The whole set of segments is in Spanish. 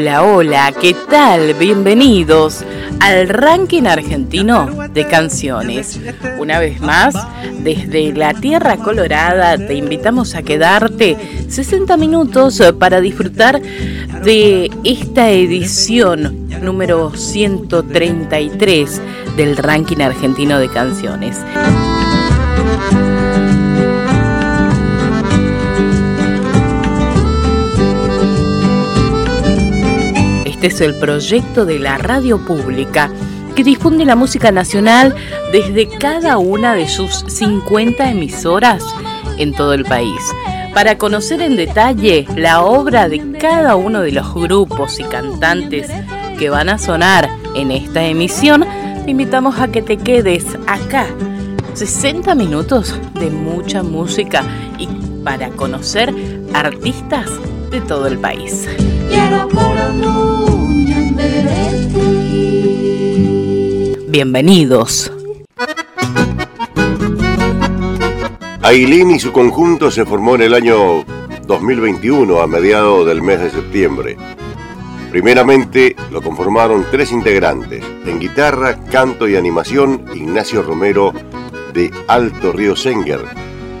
Hola, hola, ¿qué tal? Bienvenidos al ranking argentino de canciones. Una vez más, desde la Tierra Colorada te invitamos a quedarte 60 minutos para disfrutar de esta edición número 133 del ranking argentino de canciones. Este es el proyecto de la radio pública que difunde la música nacional desde cada una de sus 50 emisoras en todo el país. Para conocer en detalle la obra de cada uno de los grupos y cantantes que van a sonar en esta emisión, te invitamos a que te quedes acá. 60 minutos de mucha música y para conocer artistas de todo el país. Bienvenidos. Ailín y su conjunto se formó en el año 2021 a mediados del mes de septiembre. Primeramente lo conformaron tres integrantes, en guitarra, canto y animación Ignacio Romero de Alto Río Senger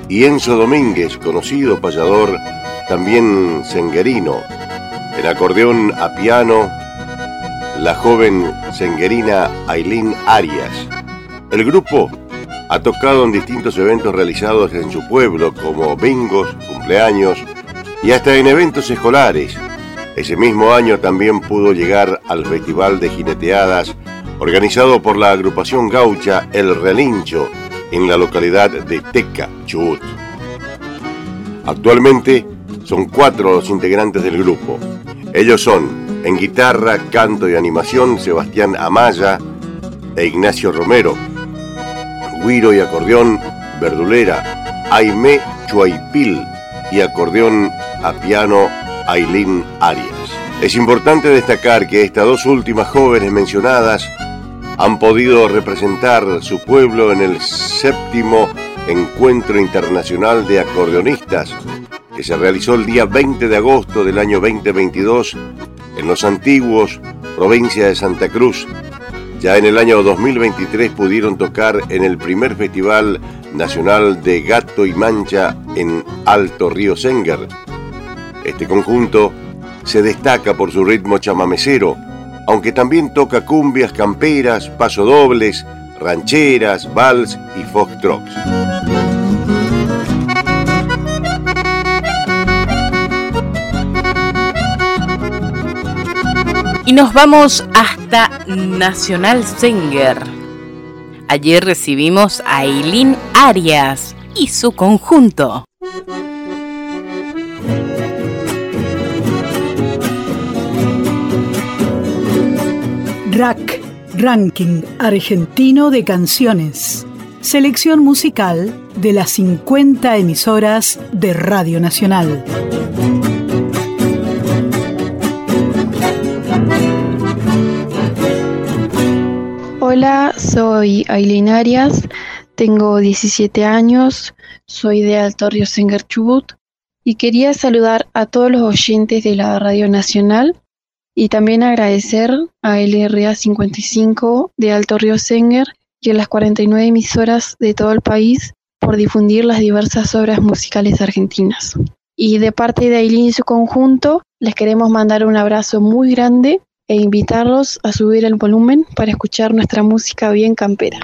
y Enzo Domínguez, conocido payador, también senguerino, en acordeón a piano la joven senguerina Aileen Arias. El grupo ha tocado en distintos eventos realizados en su pueblo, como bingos, cumpleaños y hasta en eventos escolares. Ese mismo año también pudo llegar al Festival de Jineteadas organizado por la agrupación gaucha El Relincho en la localidad de Teca, Chubut. Actualmente son cuatro los integrantes del grupo. Ellos son en guitarra, canto y animación, Sebastián Amaya e Ignacio Romero. Guiro y acordeón, Verdulera. Aime Chuaipil y acordeón a piano, Ailín Arias. Es importante destacar que estas dos últimas jóvenes mencionadas han podido representar su pueblo en el séptimo Encuentro Internacional de Acordeonistas que se realizó el día 20 de agosto del año 2022 en los antiguos provincia de Santa Cruz. Ya en el año 2023 pudieron tocar en el primer Festival Nacional de Gato y Mancha en Alto Río Senger. Este conjunto se destaca por su ritmo chamamecero, aunque también toca cumbias camperas, pasodobles, rancheras, vals y foxtrots. Y nos vamos hasta Nacional Singer. Ayer recibimos a Eileen Arias y su conjunto. Rack, Ranking Argentino de Canciones. Selección musical de las 50 emisoras de Radio Nacional. Hola, soy Aileen Arias, tengo 17 años, soy de Alto Río Senger Chubut y quería saludar a todos los oyentes de la Radio Nacional y también agradecer a LRA 55 de Alto Río Senger y a las 49 emisoras de todo el país por difundir las diversas obras musicales argentinas. Y de parte de Aileen y su conjunto, les queremos mandar un abrazo muy grande e invitarlos a subir el volumen para escuchar nuestra música bien campera.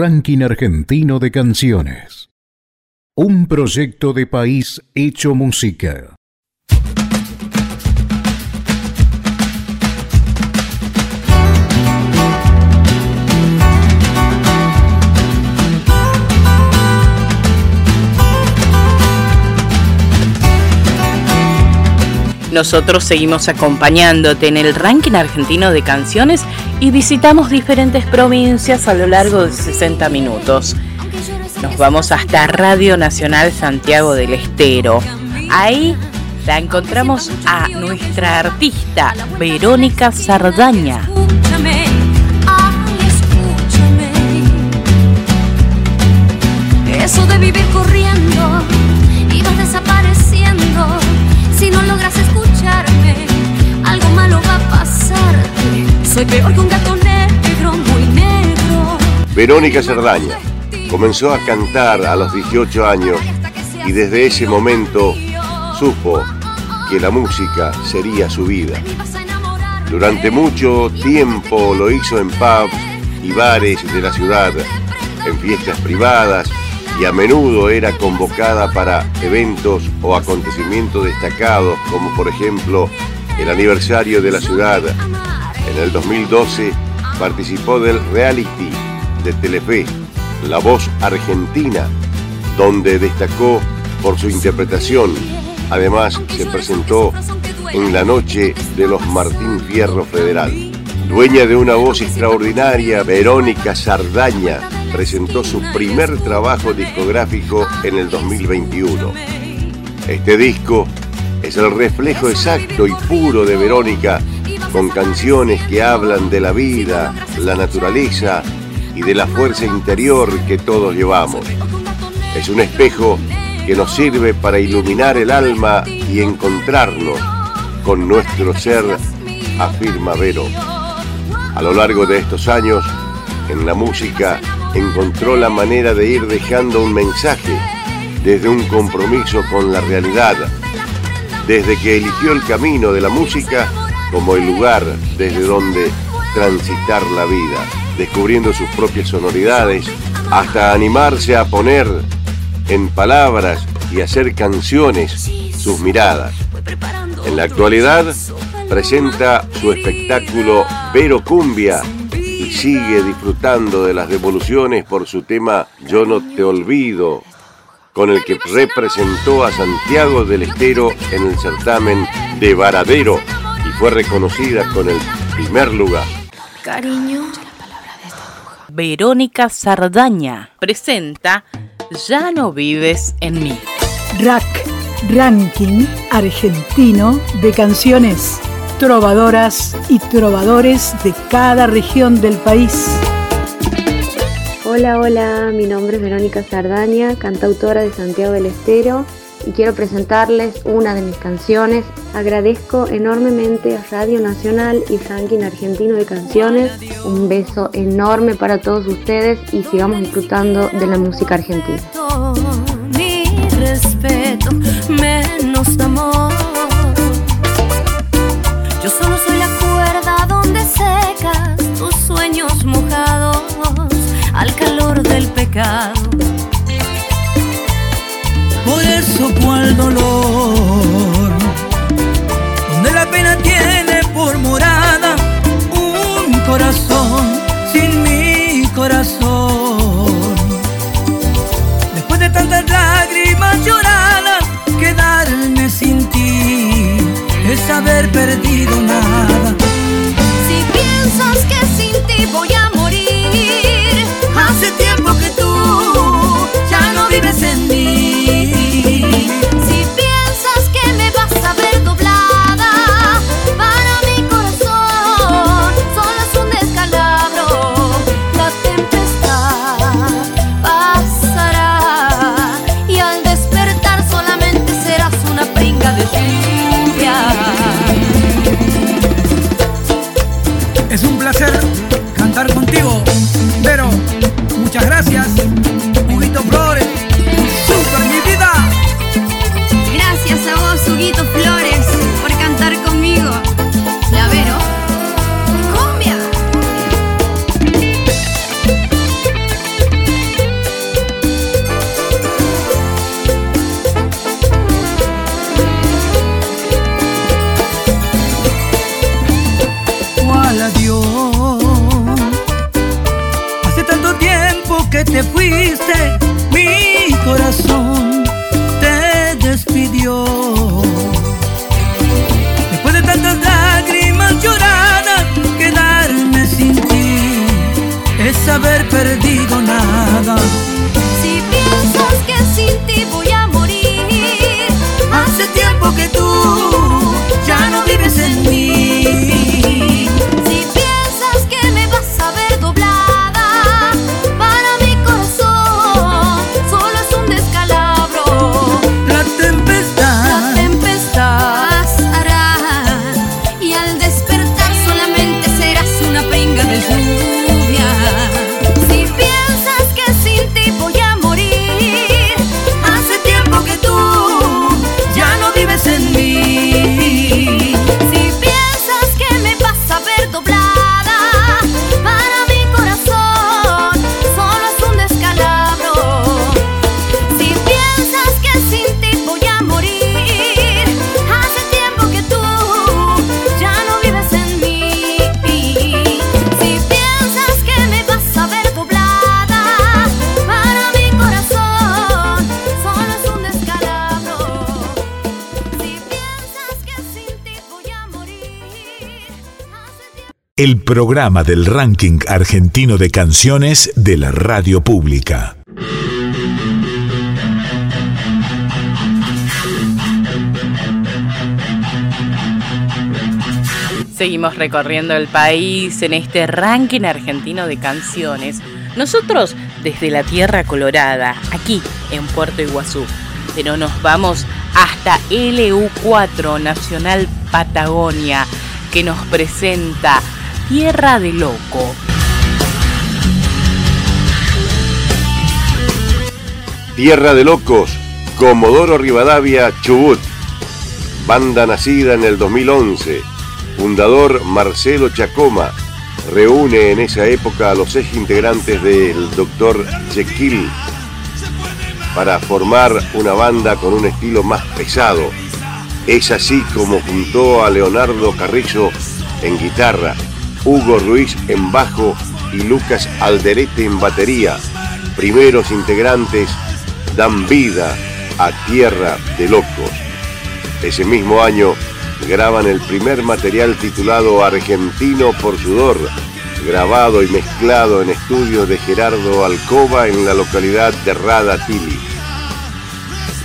Ranking Argentino de Canciones. Un proyecto de país hecho música. Nosotros seguimos acompañándote en el ranking argentino de canciones y visitamos diferentes provincias a lo largo de 60 minutos. Nos vamos hasta Radio Nacional Santiago del Estero. Ahí la encontramos a nuestra artista Verónica Sardaña. Eso de vivir corriendo Verónica Cerdaña comenzó a cantar a los 18 años y desde ese momento supo que la música sería su vida. Durante mucho tiempo lo hizo en pubs y bares de la ciudad, en fiestas privadas y a menudo era convocada para eventos o acontecimientos destacados como por ejemplo el aniversario de la ciudad. En el 2012 participó del reality de Telefe, La Voz Argentina, donde destacó por su interpretación. Además se presentó en la noche de los Martín Fierro Federal. Dueña de una voz extraordinaria, Verónica Sardaña presentó su primer trabajo discográfico en el 2021. Este disco es el reflejo exacto y puro de Verónica, con canciones que hablan de la vida, la naturaleza y de la fuerza interior que todos llevamos. Es un espejo que nos sirve para iluminar el alma y encontrarnos con nuestro ser, afirma Vero. A lo largo de estos años, en la música encontró la manera de ir dejando un mensaje desde un compromiso con la realidad, desde que eligió el camino de la música como el lugar desde donde transitar la vida, descubriendo sus propias sonoridades, hasta animarse a poner en palabras y hacer canciones sus miradas. En la actualidad presenta su espectáculo Vero Cumbia y sigue disfrutando de las devoluciones por su tema Yo no te olvido, con el que representó a Santiago del Estero en el certamen de Varadero fue reconocida con el primer lugar. Cariño. Verónica Sardaña presenta Ya no vives en mí. RAC, Ranking Argentino de Canciones, trovadoras y trovadores de cada región del país. Hola, hola, mi nombre es Verónica Sardaña, cantautora de Santiago del Estero y quiero presentarles una de mis canciones. Agradezco enormemente a Radio Nacional y Ranking Argentino de Canciones. Un beso enorme para todos ustedes y sigamos disfrutando de la música argentina. Ni respeto, menos amor. Yo solo soy la cuerda donde secas tus sueños mojados al calor del pecado. Por eso cual dolor, donde la pena tiene por morada un corazón sin mi corazón. Después de tantas lágrimas lloradas, quedarme sin ti es haber perdido nada. Si piensas que sin ti voy El programa del ranking argentino de canciones de la radio pública. Seguimos recorriendo el país en este ranking argentino de canciones. Nosotros desde la Tierra Colorada, aquí en Puerto Iguazú. Pero nos vamos hasta LU4 Nacional Patagonia, que nos presenta Tierra de Loco. Tierra de Locos, Comodoro Rivadavia, Chubut. Banda nacida en el 2011. Fundador Marcelo Chacoma. Reúne en esa época a los ex integrantes del Dr. Jekyll para formar una banda con un estilo más pesado. Es así como juntó a Leonardo Carrizo en guitarra, Hugo Ruiz en bajo y Lucas Alderete en batería. Primeros integrantes dan vida a Tierra de Locos. Ese mismo año graban el primer material titulado Argentino por Sudor, grabado y mezclado en estudios de Gerardo Alcoba en la localidad de Radatili.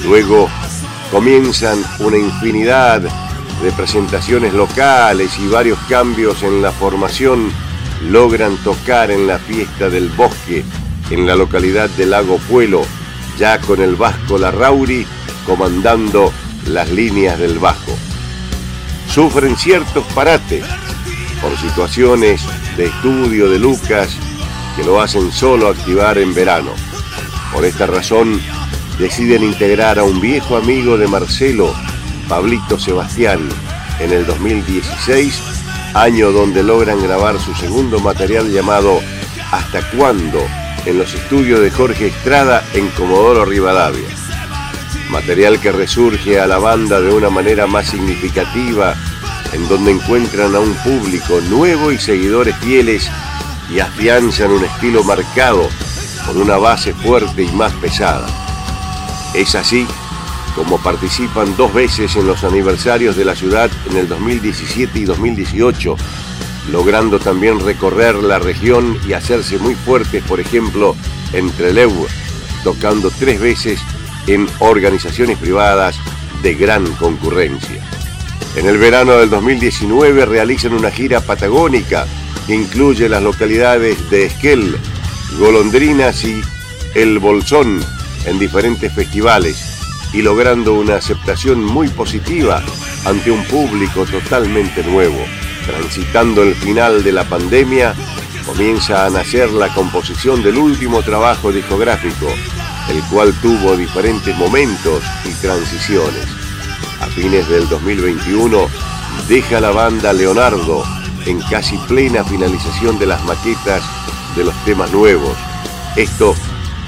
Luego comienzan una infinidad de presentaciones locales y varios cambios en la formación logran tocar en la fiesta del bosque en la localidad de Lago Puelo, ya con el Vasco Larrauri comandando las líneas del bajo. Sufren ciertos parates por situaciones de estudio de Lucas que lo hacen solo activar en verano. Por esta razón, deciden integrar a un viejo amigo de Marcelo, Pablito Sebastián, en el 2016, año donde logran grabar su segundo material llamado Hasta cuándo, en los estudios de Jorge Estrada en Comodoro Rivadavia. Material que resurge a la banda de una manera más significativa, en donde encuentran a un público nuevo y seguidores fieles y afianzan un estilo marcado con una base fuerte y más pesada. Es así como participan dos veces en los aniversarios de la ciudad en el 2017 y 2018, logrando también recorrer la región y hacerse muy fuertes, por ejemplo, en Trelew, tocando tres veces en organizaciones privadas de gran concurrencia. En el verano del 2019 realizan una gira patagónica que incluye las localidades de Esquel, Golondrinas y El Bolsón en diferentes festivales y logrando una aceptación muy positiva ante un público totalmente nuevo. Transitando el final de la pandemia, comienza a nacer la composición del último trabajo discográfico, el cual tuvo diferentes momentos y transiciones. A fines del 2021 deja la banda Leonardo en casi plena finalización de las maquetas de los temas nuevos. Esto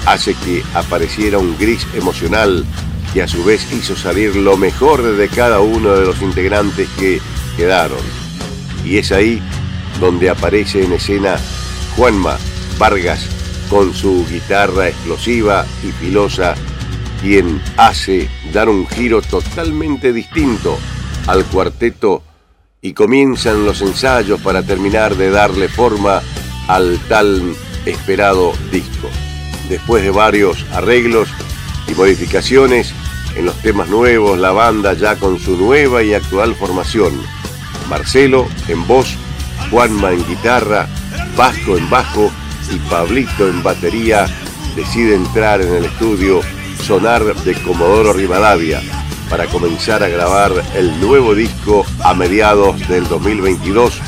hace que apareciera un gris emocional que a su vez hizo salir lo mejor de cada uno de los integrantes que quedaron. Y es ahí donde aparece en escena Juanma Vargas con su guitarra explosiva y filosa, quien hace dar un giro totalmente distinto al cuarteto y comienzan los ensayos para terminar de darle forma al tal esperado disco. Después de varios arreglos y modificaciones en los temas nuevos, la banda ya con su nueva y actual formación. Marcelo en voz, Juanma en guitarra, Vasco en bajo y Pablito en batería decide entrar en el estudio Sonar de Comodoro Rivadavia para comenzar a grabar el nuevo disco a mediados del 2022,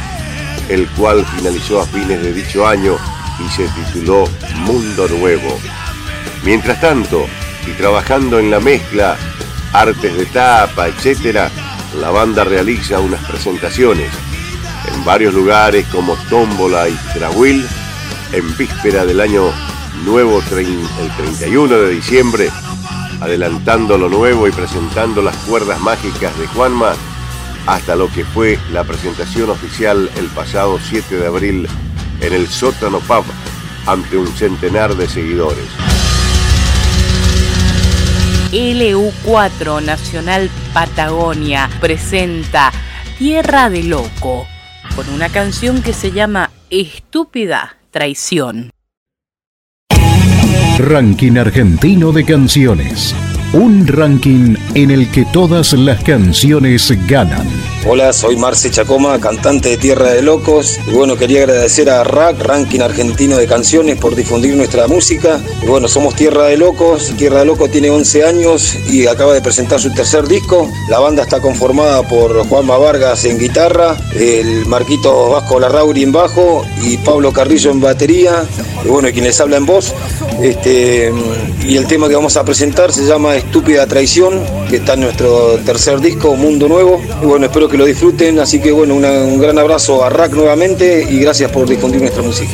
el cual finalizó a fines de dicho año y se tituló Mundo Nuevo. Mientras tanto, y trabajando en la mezcla, artes de tapa, etc., la banda realiza unas presentaciones en varios lugares como Tómbola y Trahuil, en víspera del año nuevo el 31 de diciembre, adelantando lo nuevo y presentando las cuerdas mágicas de Juanma hasta lo que fue la presentación oficial el pasado 7 de abril en el sótano pub ante un centenar de seguidores. LU4 Nacional Patagonia presenta Tierra de Loco con una canción que se llama Estúpida Traición. Ranking Argentino de Canciones. Un ranking en el que todas las canciones ganan. Hola, soy Marce Chacoma, cantante de Tierra de Locos. Y bueno, quería agradecer a RAC, Ranking Argentino de Canciones, por difundir nuestra música. Y bueno, somos Tierra de Locos. Tierra de Locos tiene 11 años y acaba de presentar su tercer disco. La banda está conformada por Juanma Vargas en guitarra, el Marquito Vasco Larrauri en bajo y Pablo Carrillo en batería. Y bueno, quien les habla en voz. Este, y el tema que vamos a presentar se llama Estúpida Traición, que está nuestro tercer disco, Mundo Nuevo. Y bueno, espero que lo disfruten, así que bueno, un gran abrazo a Rack nuevamente y gracias por difundir nuestra música.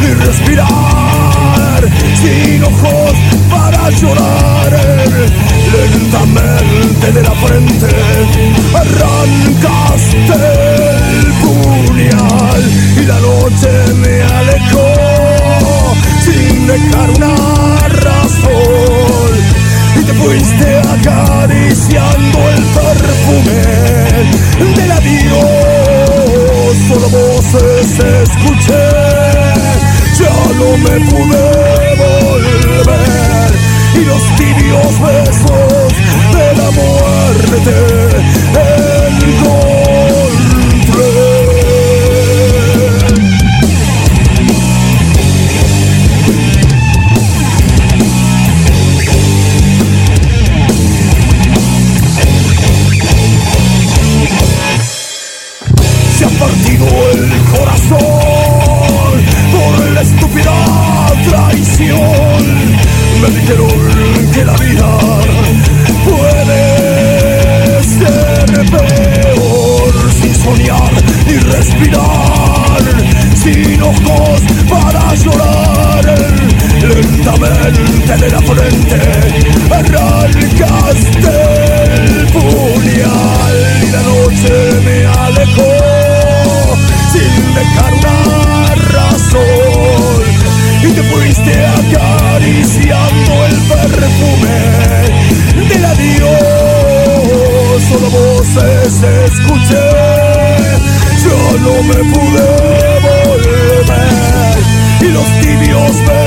ni respirar, sin ojos para llorar. Lentamente de la frente arrancaste el puñal y la noche me alejó sin dejar una razón. Y te fuiste acariciando el perfume del adiós, solo voces escuché no me pude volver y los tibios besos de la muerte me pude volver y los tibios besos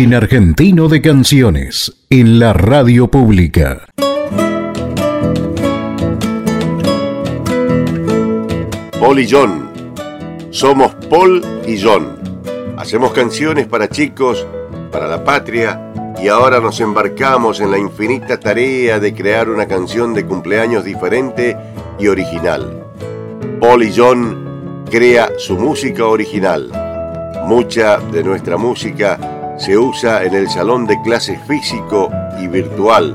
Argentino de canciones en la radio pública. Paul y John. Somos Paul y John. Hacemos canciones para chicos, para la patria y ahora nos embarcamos en la infinita tarea de crear una canción de cumpleaños diferente y original. Paul y John crea su música original. Mucha de nuestra música se usa en el salón de clases físico y virtual.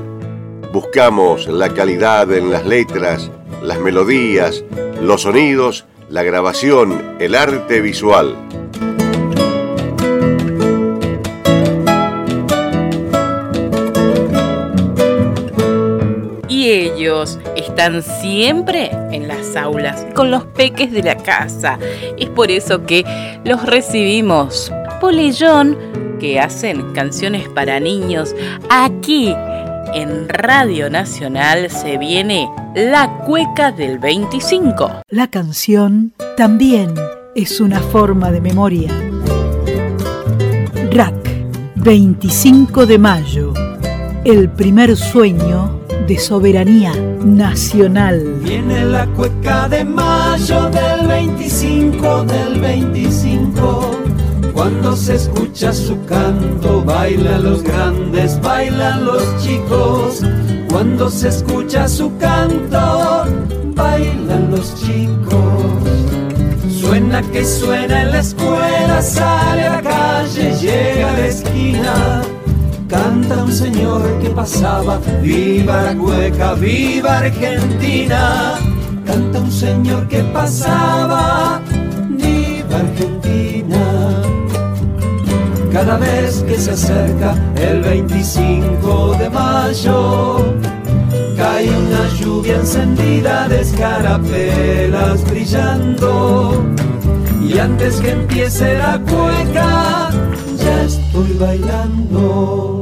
Buscamos la calidad en las letras, las melodías, los sonidos, la grabación, el arte visual. Y ellos están siempre en las aulas con los peques de la casa. Es por eso que los recibimos. John, que hacen canciones para niños, aquí en Radio Nacional se viene La Cueca del 25. La canción también es una forma de memoria. RAC, 25 de mayo, el primer sueño de soberanía nacional. Viene la cueca de mayo del 25 del 25. Cuando se escucha su canto, bailan los grandes, bailan los chicos. Cuando se escucha su canto, bailan los chicos. Suena que suena en la escuela, sale a la calle, llega a la esquina. Canta un señor que pasaba, viva la cueca, viva Argentina. Canta un señor que pasaba, viva Argentina. Cada vez que se acerca el 25 de mayo, cae una lluvia encendida de escarapelas brillando. Y antes que empiece la cueca, ya estoy bailando.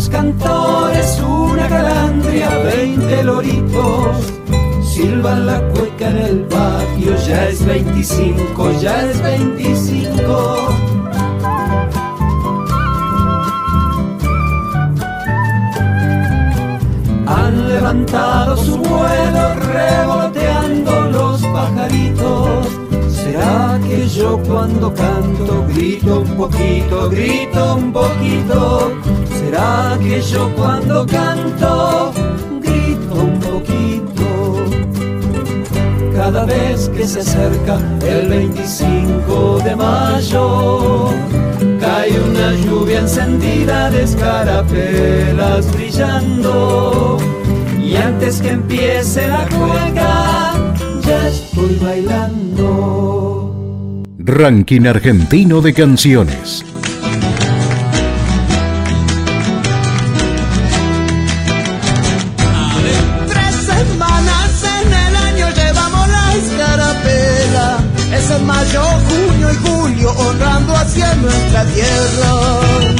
Jilgueros cantores, una calandria, veinte loritos. Silban la cueca en el patio, ya es 25, ya es 25. Han levantado su vuelo revoloteando los pajaritos. ¿Será que yo cuando canto grito un poquito, grito un poquito? ¿Será que yo cuando canto grito un poquito? Cada vez que se acerca el 25 de mayo, cae una lluvia encendida de escarapelas brillando. Y antes que empiece la cueca, ya estoy bailando. Ranking Argentino de Canciones. Honrando hacia nuestra tierra.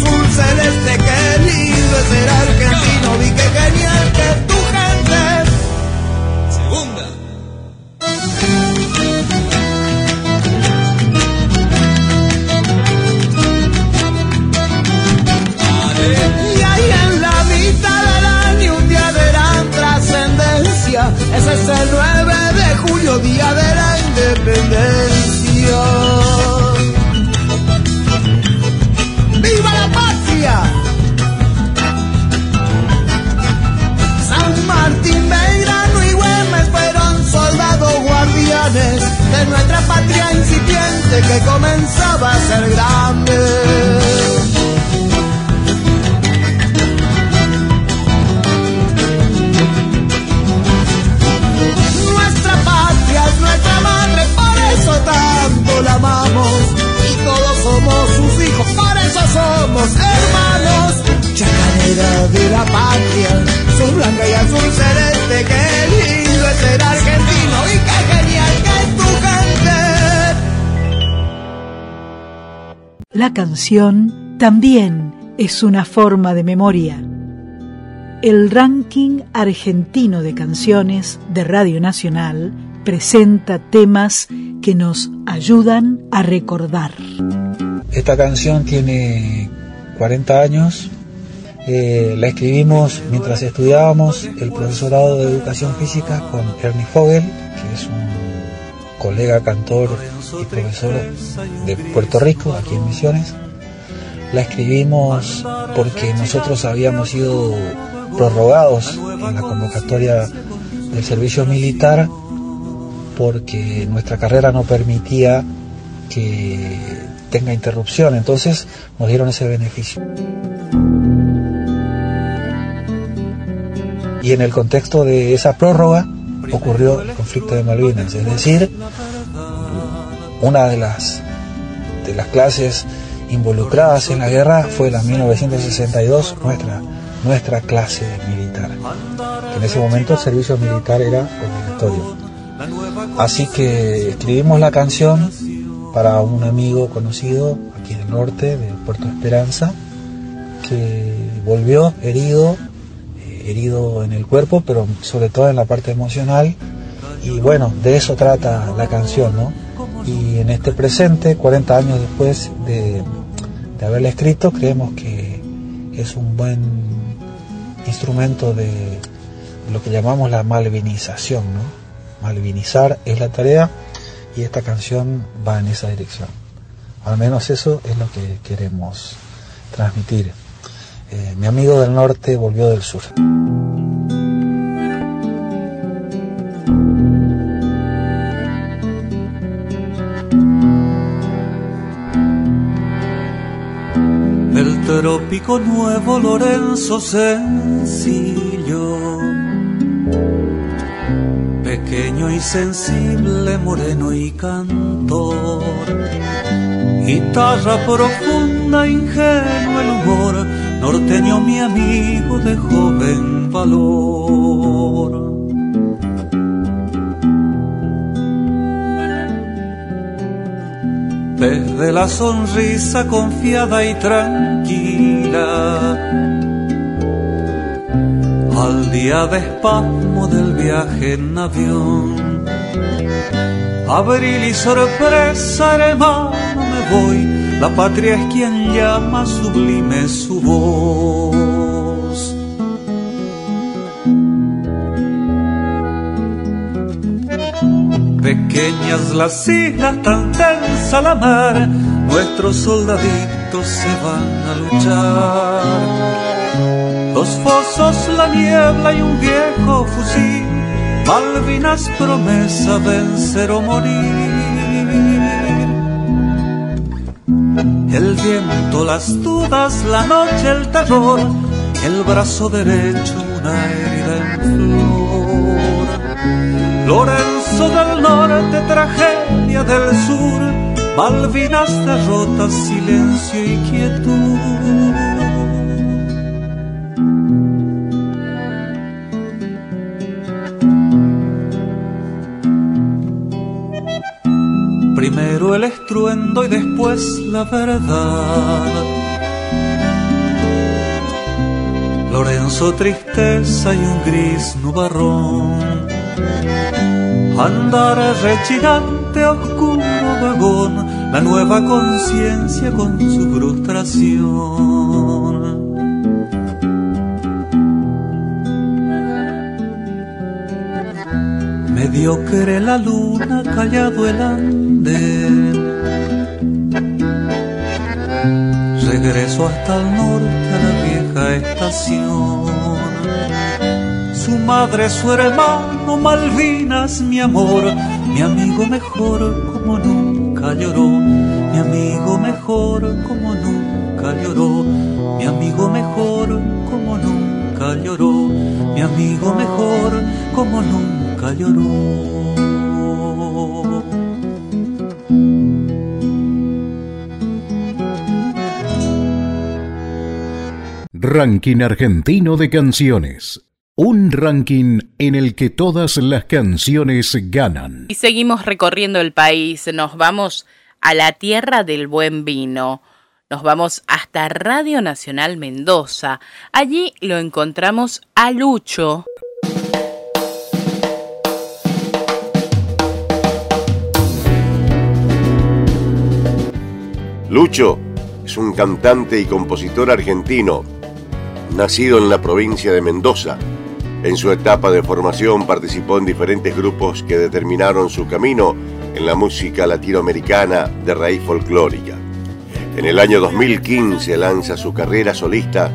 Azul celeste, qué lindo es ser argentino, vi que genial que es tu gente. Segunda. Y ahí en la mitad del año un día de gran trascendencia. Ese es el 9 de julio, día de la independencia. Que comenzaba a ser grande. La canción también es una forma de memoria. El ranking argentino de canciones de Radio Nacional presenta temas que nos ayudan a recordar. Esta canción tiene 40 años. Eh, la escribimos mientras estudiábamos el profesorado de educación física con Ernie Fogel, que es un colega cantor y profesor de Puerto Rico, aquí en Misiones. La escribimos porque nosotros habíamos sido prorrogados en la convocatoria del servicio militar porque nuestra carrera no permitía que tenga interrupción, entonces nos dieron ese beneficio. Y en el contexto de esa prórroga ocurrió el conflicto de Malvinas, es decir, una de las de las clases involucradas en la guerra fue la 1962, nuestra nuestra clase militar. Que en ese momento el servicio militar era obligatorio. Así que escribimos la canción para un amigo conocido aquí del norte, de Puerto Esperanza, que volvió herido, herido en el cuerpo, pero sobre todo en la parte emocional. Y bueno, de eso trata la canción, ¿no? Y en este presente, 40 años después de, de haberla escrito, creemos que es un buen instrumento de lo que llamamos la malvinización, ¿no? Malvinizar es la tarea y esta canción va en esa dirección. Al menos eso es lo que queremos transmitir. Eh, mi amigo del norte volvió del sur. El trópico nuevo Lorenzo sencillo pequeño y sensible, moreno y cantor. Guitarra profunda, ingenuo el humor, norteño mi amigo de joven valor. Pez de la sonrisa confiada y tranquila al día de espasmo del viaje en avión. Abril y sorpresa, hermano, me voy, la patria es quien llama sublime su voz. Pequeñas las islas, tan tensa la mar, nuestros soldaditos se van a luchar Dos fosos, la niebla y un viejo fusil. Malvinas promesa vencer o morir. El viento, las dudas, la noche, el terror. El brazo derecho, una herida en flor. Lorenzo del norte, tragedia del sur. Malvinas derrotas, silencio y quietud. El estruendo y después la verdad. Lorenzo tristeza y un gris nubarrón. Andar rechinante oscuro vagón, la nueva conciencia con su frustración. Mediocre la luna, callado el andén. Regreso hasta el norte a la vieja estación. Su madre, su hermano, Malvinas, mi amor, mi amigo mejor como nunca lloró. Mi amigo mejor como nunca lloró. Mi amigo mejor como nunca lloró. Mi amigo mejor como nunca Ranking argentino de canciones. Un ranking en el que todas las canciones ganan. Y seguimos recorriendo el país. Nos vamos a la tierra del buen vino. Nos vamos hasta Radio Nacional Mendoza. Allí lo encontramos a Lucho. Lucho es un cantante y compositor argentino, nacido en la provincia de Mendoza. En su etapa de formación participó en diferentes grupos que determinaron su camino en la música latinoamericana de raíz folclórica. En el año 2015 lanza su carrera solista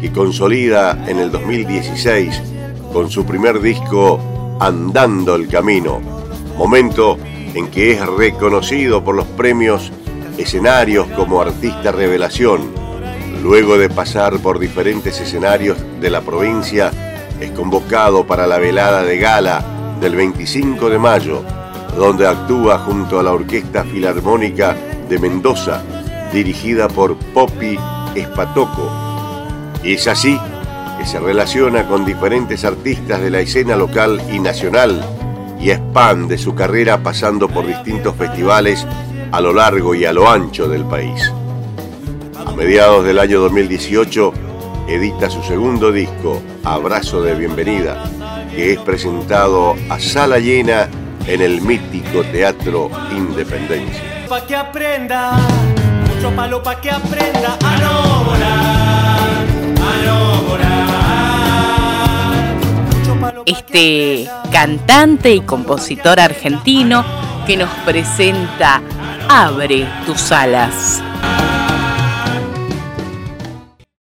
y consolida en el 2016 con su primer disco Andando el Camino, momento en que es reconocido por los premios escenarios como artista revelación. Luego de pasar por diferentes escenarios de la provincia, es convocado para la velada de gala del 25 de mayo, donde actúa junto a la Orquesta Filarmónica de Mendoza, dirigida por Poppy Espatoco. Y es así que se relaciona con diferentes artistas de la escena local y nacional, y expande su carrera pasando por distintos festivales a lo largo y a lo ancho del país. A mediados del año 2018 edita su segundo disco, Abrazo de Bienvenida, que es presentado a sala llena en el mítico Teatro Independencia. Pa' que aprenda, mucho palo pa' que aprenda a no volar, a no volar. Este cantante y compositor argentino que nos presenta Abre tus alas.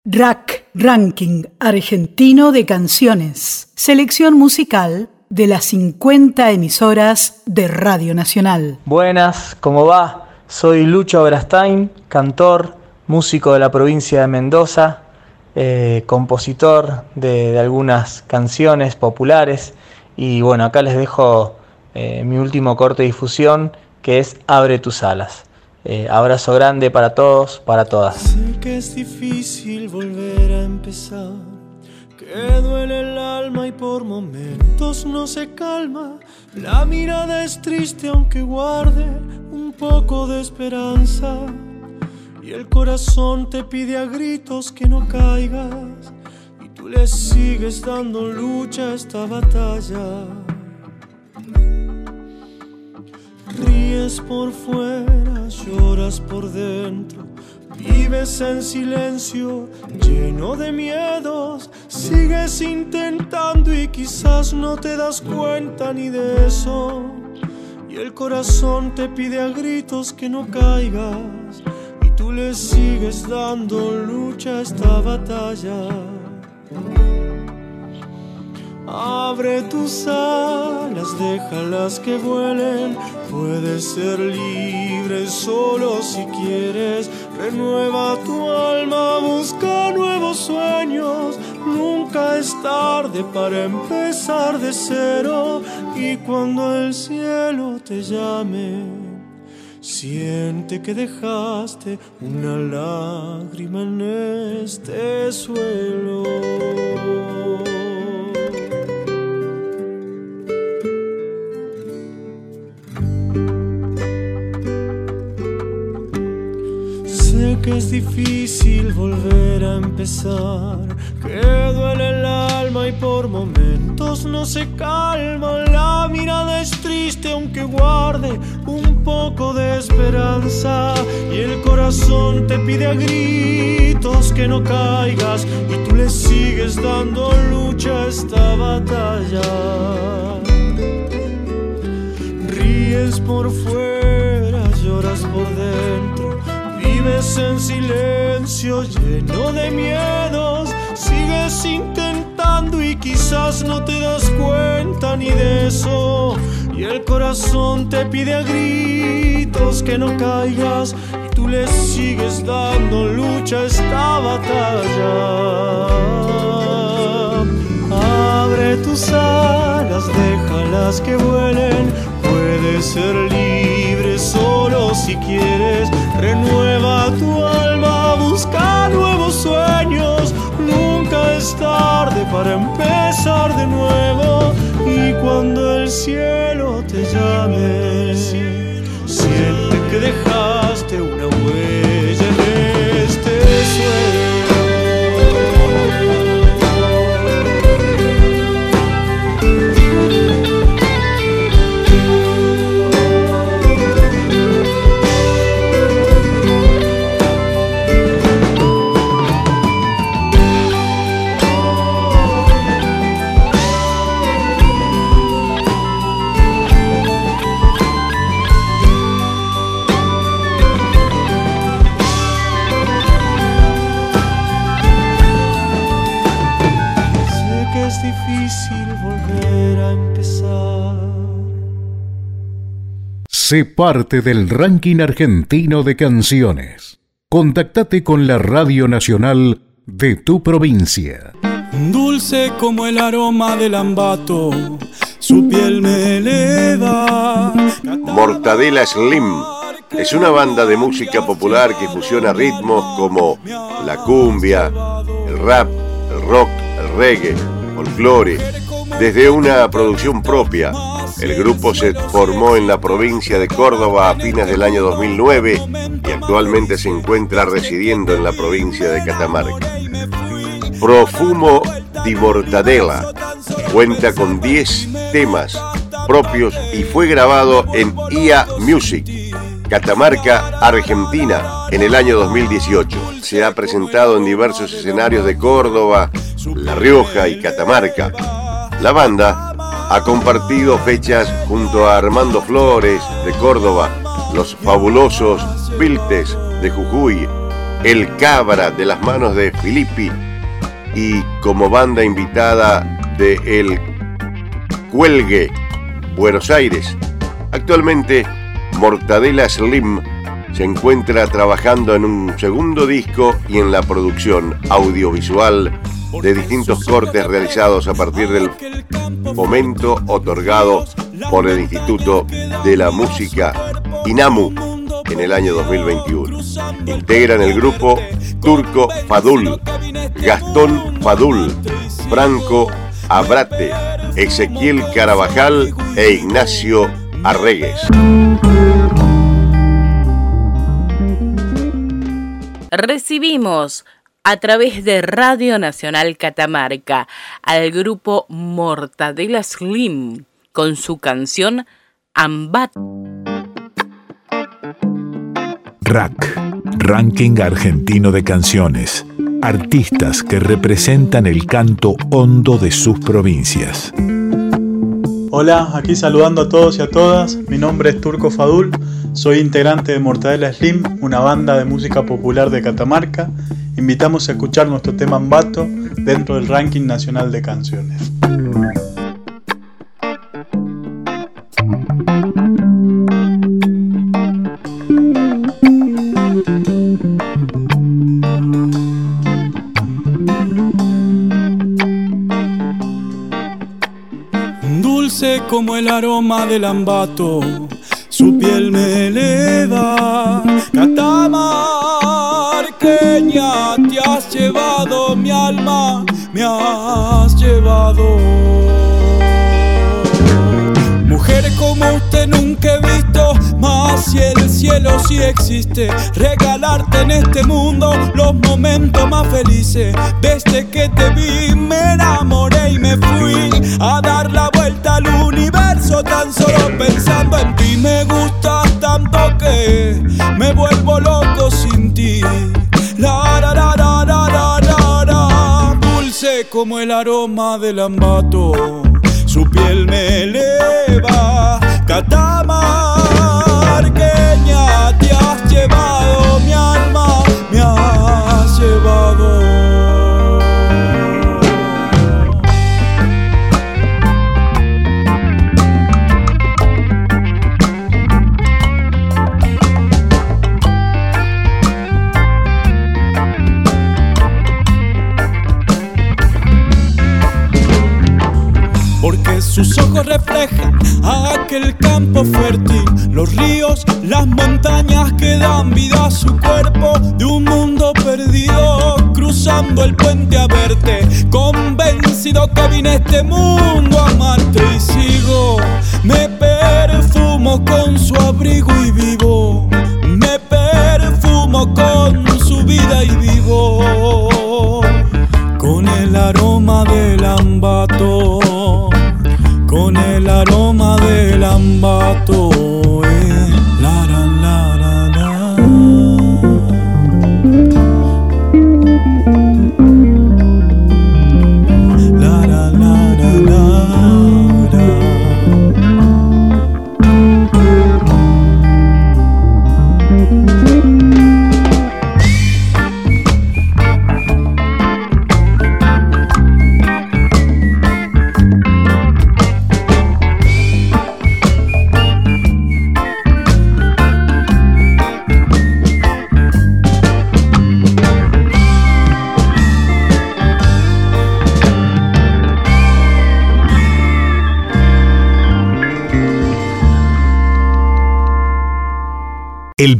Rack Ranking Argentino de Canciones. Selección musical de las 50 emisoras de Radio Nacional. Buenas, ¿cómo va? Soy Lucho Brastain, cantor, músico de la provincia de Mendoza, eh, compositor de, de, algunas canciones populares y bueno, acá les dejo eh, mi último corte de difusión que es Abre tus alas. Eh, abrazo grande para todos, para todas. Sé que es difícil volver a empezar, que duele el alma y por momentos no se calma. La mirada es triste aunque guarde un poco de esperanza. Y el corazón te pide a gritos que no caigas. Y tú le sigues dando lucha a esta batalla. Ríes por fuera, lloras por dentro. Vives en silencio, lleno de miedos. Sigues intentando y quizás no te das cuenta ni de eso. Y el corazón te pide a gritos que no caigas. Y tú le sigues dando lucha a esta batalla. Abre tus alas, déjalas que vuelen. Puedes ser libre solo si quieres. Renueva tu alma, busca nuevos sueños. Nunca es tarde para empezar de cero. Y cuando el cielo te llame, siente que dejaste una lágrima en este suelo. Que es difícil volver a empezar, que duele el alma y por momentos no se calma. La mirada es triste aunque guarde un poco de esperanza y el corazón te pide a gritos que no caigas y tú le sigues dando lucha a esta batalla. Ríes por fuera, lloras por En silencio lleno de miedos, sigues intentando y quizás no te das cuenta ni de eso. Y el corazón te pide a gritos que no caigas y tú le sigues dando lucha a esta batalla. Abre tus alas, déjalas que vuelen, puedes ser libre solo si quieres Renueva tarde para empezar de nuevo. Y cuando el cielo te llame, Sé parte del ranking argentino de canciones. Contactate con la Radio Nacional de tu provincia. Dulce como el aroma del ambato, su piel me eleva. Mortadela Slim es una banda de música popular que fusiona ritmos como la cumbia, el rap, el rock, el reggae, folclore, desde una producción propia El grupo se formó en la provincia de Córdoba a fines del año 2009 y actualmente se encuentra residiendo en la provincia de Catamarca. Profumo di Mortadela cuenta con 10 temas propios y fue grabado en IA Music, Catamarca, Argentina, en el año 2018. Se ha presentado en diversos escenarios de Córdoba, La Rioja y Catamarca. La banda ha compartido fechas junto a Armando Flores de Córdoba, los fabulosos Viltes de Jujuy, El Cabra de las manos de Filippi y como banda invitada de El Cuelgue, Buenos Aires. Actualmente, Mortadela Slim se encuentra trabajando en un segundo disco y en la producción audiovisual de distintos cortes realizados a partir del momento otorgado por el Instituto de la Música INAMU en el año 2021. Integran el grupo Turco Fadul, Gastón Fadul, Franco Abrate, Ezequiel Carabajal e Ignacio Arregues. Recibimos a través de Radio Nacional Catamarca al grupo Mortadela Slim con su canción Ambat. Rack, Ranking Argentino de Canciones. Artistas que representan el canto hondo de sus provincias. Hola, aquí saludando a todos y a todas. Mi nombre es Turco Fadul, soy integrante de Mortadela Slim, una banda de música popular de Catamarca. Invitamos a escuchar nuestro tema Ambato dentro del ranking nacional de canciones. Como el aroma del ambato, su piel me eleva. Catamarqueña, te has llevado mi alma, me has llevado. Mujer como usted nunca he visto, más si el cielo sí existe. Regalarte en este mundo los momentos más felices. Desde que te vi me enamoré y me fui a dar la universo tan solo pensando en ti. Me gustas tanto que me vuelvo loco sin ti. La, la, la, la, la, la, la. Dulce como el aroma del ambato su piel me eleva. Catamarqueña, te has llevado mi alma, me has llevado. Sus ojos reflejan aquel campo fértil, los ríos, las montañas que dan vida a su cuerpo. De un mundo perdido, cruzando el puente a verte, convencido que vine a este mundo a amarte. Y sigo, me perfumo con su abrigo y vivo, me perfumo con su vida y vivo, con el aroma del ambato aroma del ambato.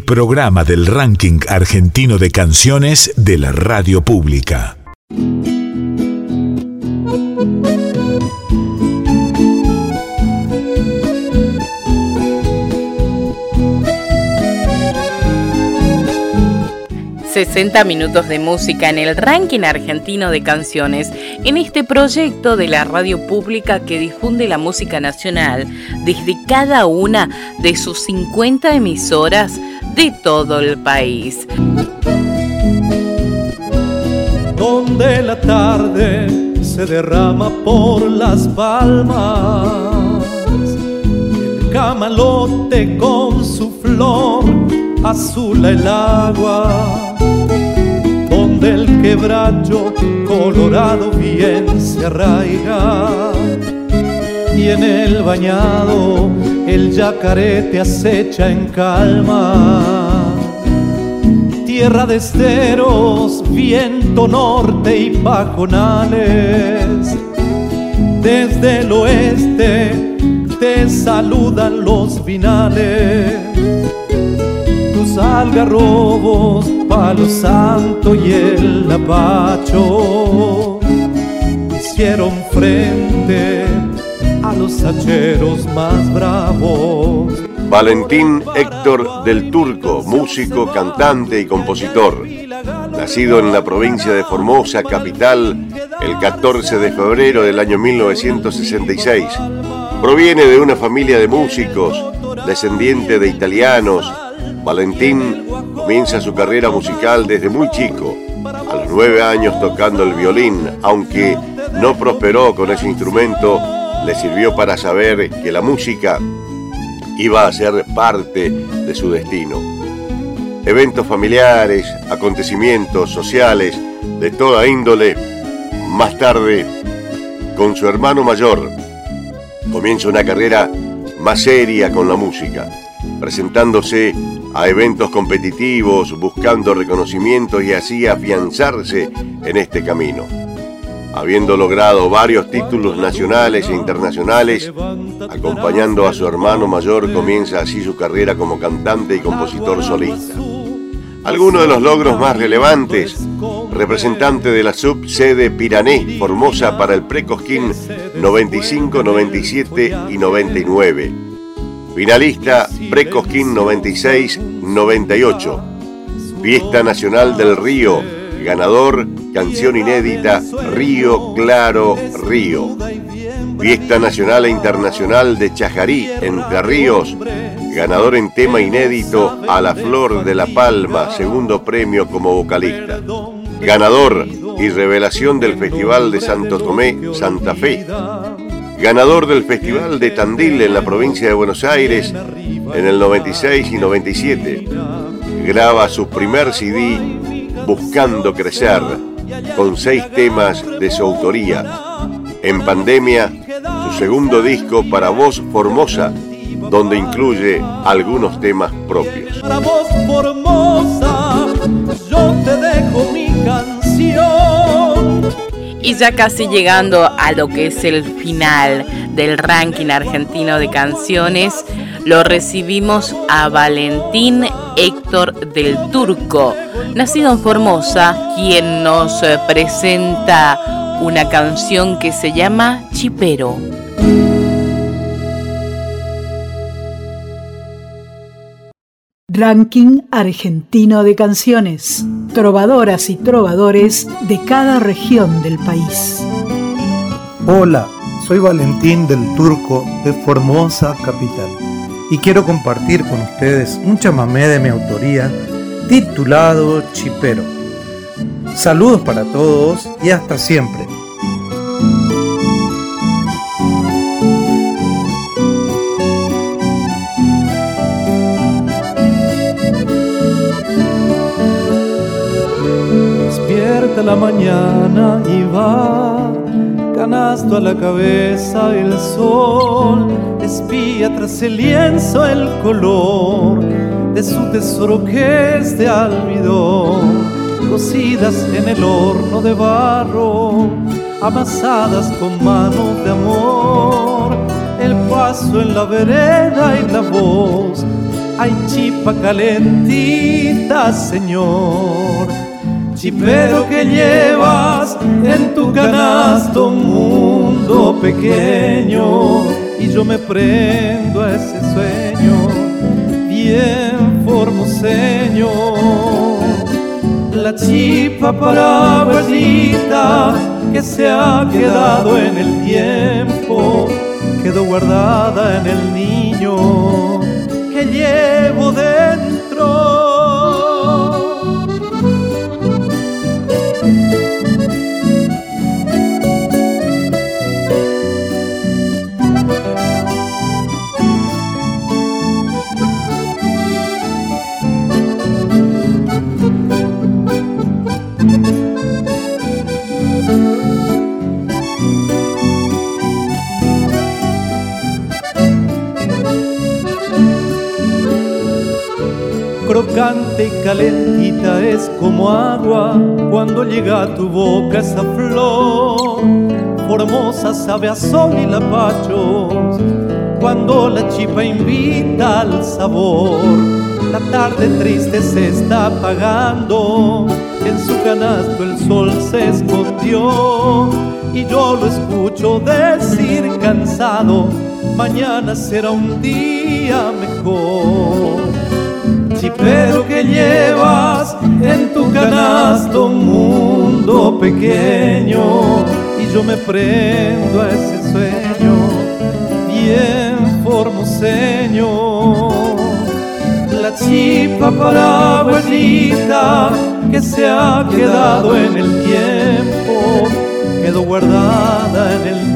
programa del ranking argentino de canciones de la radio pública. ...60 minutos de música en el ranking argentino de canciones... ...en este proyecto de la radio pública que difunde la música nacional... ...desde cada una de sus 50 emisoras de todo el país. Donde la tarde se derrama por las palmas, el camalote con su flor azula el agua donde el quebracho colorado bien se arraiga y en el bañado el yacaré te acecha en calma. Tierra de esteros, viento norte y pajonales. Desde el oeste te saludan los vinales. Tus algarrobos Palo Santo y el Apacho hicieron frente los hacheros más bravos. Valentín Héctor del Turco, músico, cantante y compositor. Nacido en la provincia de Formosa, capital, el 14 de febrero del año 1966. Proviene de una familia de músicos, descendiente de italianos, Valentín comienza su carrera musical desde muy chico, a los nueve años tocando el violín, aunque no prosperó con ese instrumento, le sirvió para saber que la música iba a ser parte de su destino. Eventos familiares, acontecimientos sociales de toda índole, más tarde, con su hermano mayor, comienza una carrera más seria con la música, presentándose a eventos competitivos, buscando reconocimiento y así afianzarse en este camino. Habiendo logrado varios títulos nacionales e internacionales, acompañando a su hermano mayor, comienza así su carrera como cantante y compositor solista. Algunos de los logros más relevantes, representante de la subsede Pirané, Formosa para el Precosquín 95, 97 y 99 Finalista Precosquín 96-98. Fiesta Nacional del Río. Ganador Canción Inédita Río Claro Río. Fiesta Nacional e Internacional de Chajarí, Entre Ríos. Ganador en tema inédito a la Flor de la Palma, segundo premio como vocalista. Ganador y revelación del Festival de Santo Tomé, Santa Fe ganador del Festival de Tandil en la provincia de Buenos Aires en el 96 y 97. Graba su primer CD Buscando Crecer, con seis temas de su autoría. En pandemia, su segundo disco para voz Formosa, donde incluye algunos temas propios. Para voz Formosa, yo te dejo mi canción y ya casi llegando a lo que es el final del ranking argentino de canciones, lo recibimos a Valentín Héctor del Turco, nacido en Formosa, quien nos presenta una canción que se llama Chipero. Ranking argentino de canciones. Trovadoras y trovadores de cada región del país. Hola, soy Valentín del Turco de Formosa Capital y quiero compartir con ustedes un chamamé de mi autoría titulado Chipero. Saludos para todos y hasta siempre. La mañana y va canasto a la cabeza el sol espía tras el lienzo el color de su tesoro que es de almidón cocidas en el horno de barro amasadas con manos de amor el paso en la vereda y la voz hay chipa calentita señor chipero que llevas en tu canasto mundo pequeño y yo me prendo a ese sueño bien formoseño. La chipa paraguayita que se ha quedado en el tiempo, quedó guardada en el niño tu boca esa flor. Formosa sabe a sol y lapachos cuando la chipa invita al sabor. La tarde triste se está apagando, en su canasto el sol se escondió y yo lo escucho decir cansado, mañana será un día mejor pero que llevas en tu canasto mundo pequeño y yo me prendo a ese sueño bien formoseño. La chipa paraguayita que se ha quedado en el tiempo quedó guardada en el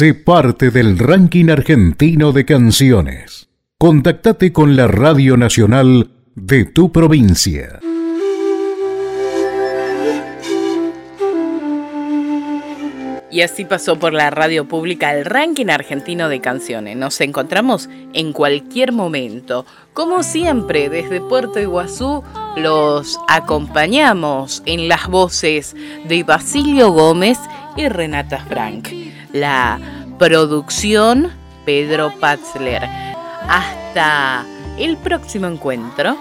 Sé parte del ranking argentino de canciones. Contactate con la Radio Nacional de tu provincia. Y así pasó por la radio pública el ranking argentino de canciones. Nos encontramos en cualquier momento. Como siempre, desde Puerto Iguazú los acompañamos en las voces de Basilio Gómez y Renata Frank. La producción Pedro Patzler. Hasta el próximo encuentro.